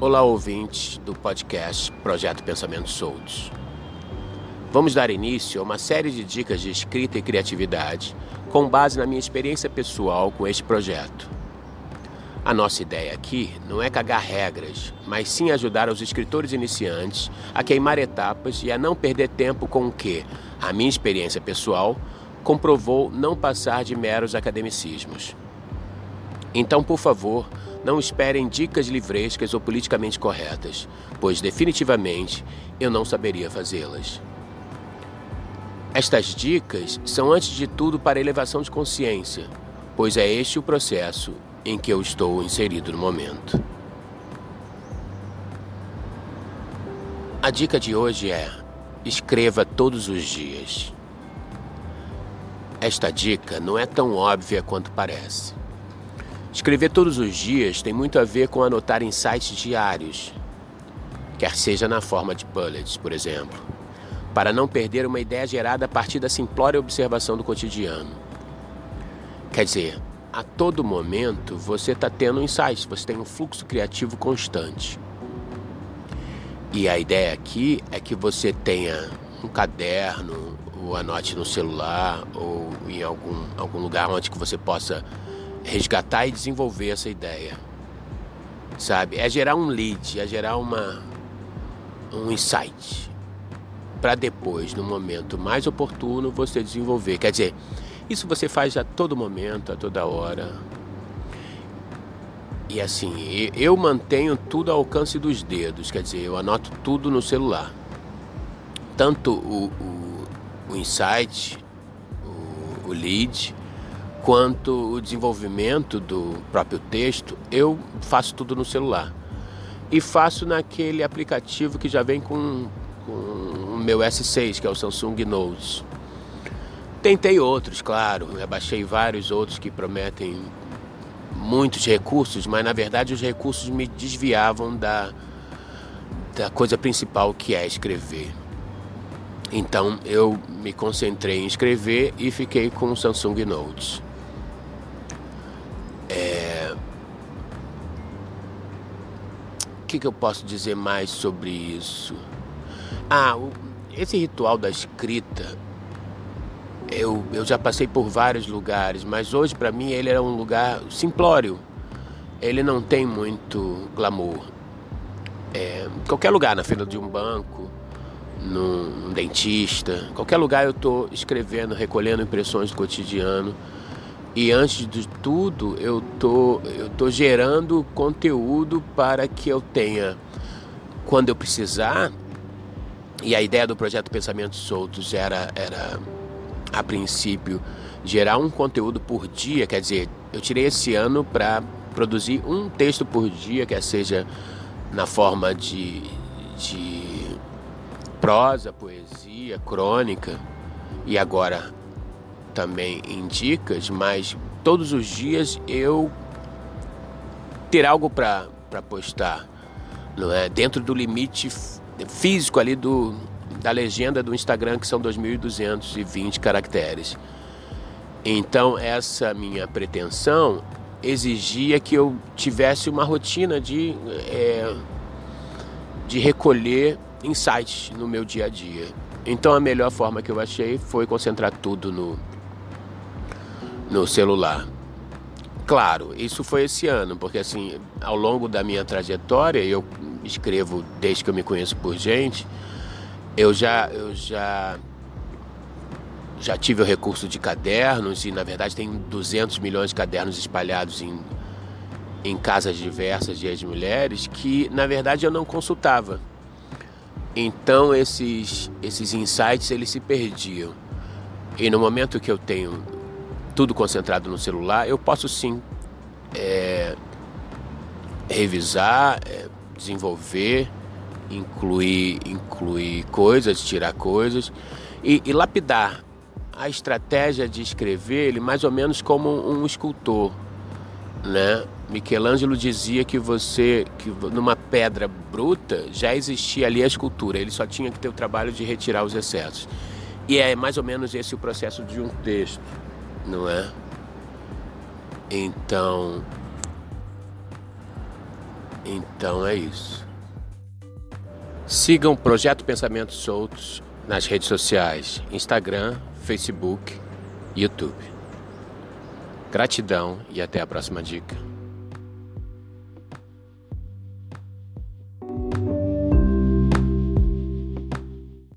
Olá, ouvintes do podcast Projeto Pensamentos Soltos. Vamos dar início a uma série de dicas de escrita e criatividade com base na minha experiência pessoal com este projeto. A nossa ideia aqui não é cagar regras, mas sim ajudar os escritores iniciantes a queimar etapas e a não perder tempo com o que, a minha experiência pessoal, comprovou não passar de meros academicismos. Então, por favor, não esperem dicas livrescas ou politicamente corretas, pois definitivamente eu não saberia fazê-las. Estas dicas são, antes de tudo, para elevação de consciência, pois é este o processo em que eu estou inserido no momento. A dica de hoje é: escreva todos os dias. Esta dica não é tão óbvia quanto parece. Escrever todos os dias tem muito a ver com anotar insights diários, quer seja na forma de bullets, por exemplo, para não perder uma ideia gerada a partir da simplória observação do cotidiano. Quer dizer, a todo momento você está tendo insights, você tem um fluxo criativo constante. E a ideia aqui é que você tenha um caderno, ou anote no celular, ou em algum, algum lugar onde que você possa resgatar e desenvolver essa ideia. Sabe? É gerar um lead, é gerar uma um insight para depois, no momento mais oportuno, você desenvolver. Quer dizer, isso você faz a todo momento, a toda hora. E assim, eu mantenho tudo ao alcance dos dedos, quer dizer, eu anoto tudo no celular. Tanto o, o, o insight, o, o lead, quanto o desenvolvimento do próprio texto, eu faço tudo no celular. E faço naquele aplicativo que já vem com, com o meu S6, que é o Samsung Notes. Tentei outros, claro, baixei vários outros que prometem muitos recursos, mas na verdade os recursos me desviavam da, da coisa principal que é escrever. Então eu me concentrei em escrever e fiquei com o Samsung Notes. Que, que eu posso dizer mais sobre isso? Ah, esse ritual da escrita, eu, eu já passei por vários lugares, mas hoje para mim ele era um lugar simplório. Ele não tem muito glamour. É, qualquer lugar, na fila de um banco, num, num dentista, qualquer lugar eu estou escrevendo, recolhendo impressões do cotidiano. E antes de tudo, eu tô, eu tô gerando conteúdo para que eu tenha, quando eu precisar, e a ideia do projeto Pensamentos Soltos era, era a princípio, gerar um conteúdo por dia, quer dizer, eu tirei esse ano para produzir um texto por dia, quer seja na forma de, de prosa, poesia, crônica, e agora também em dicas, mas todos os dias eu ter algo para postar, não é? Dentro do limite físico ali do, da legenda do Instagram, que são 2.220 caracteres. Então, essa minha pretensão exigia que eu tivesse uma rotina de, é, de recolher insights no meu dia a dia. Então, a melhor forma que eu achei foi concentrar tudo no, no celular. Claro, isso foi esse ano, porque assim, ao longo da minha trajetória, eu escrevo desde que eu me conheço por gente, eu já eu já já tive o recurso de cadernos e na verdade tem 200 milhões de cadernos espalhados em em casas diversas de ex-mulheres que na verdade eu não consultava. Então esses esses insights eles se perdiam. E no momento que eu tenho tudo concentrado no celular, eu posso sim é, revisar, é, desenvolver, incluir, incluir coisas, tirar coisas e, e lapidar a estratégia de escrever ele mais ou menos como um escultor, né? Michelangelo dizia que você, que numa pedra bruta já existia ali a escultura, ele só tinha que ter o trabalho de retirar os excessos. E é mais ou menos esse o processo de um texto não é? Então, Então é isso. Sigam o Projeto Pensamentos Soltos nas redes sociais: Instagram, Facebook, YouTube. Gratidão e até a próxima dica.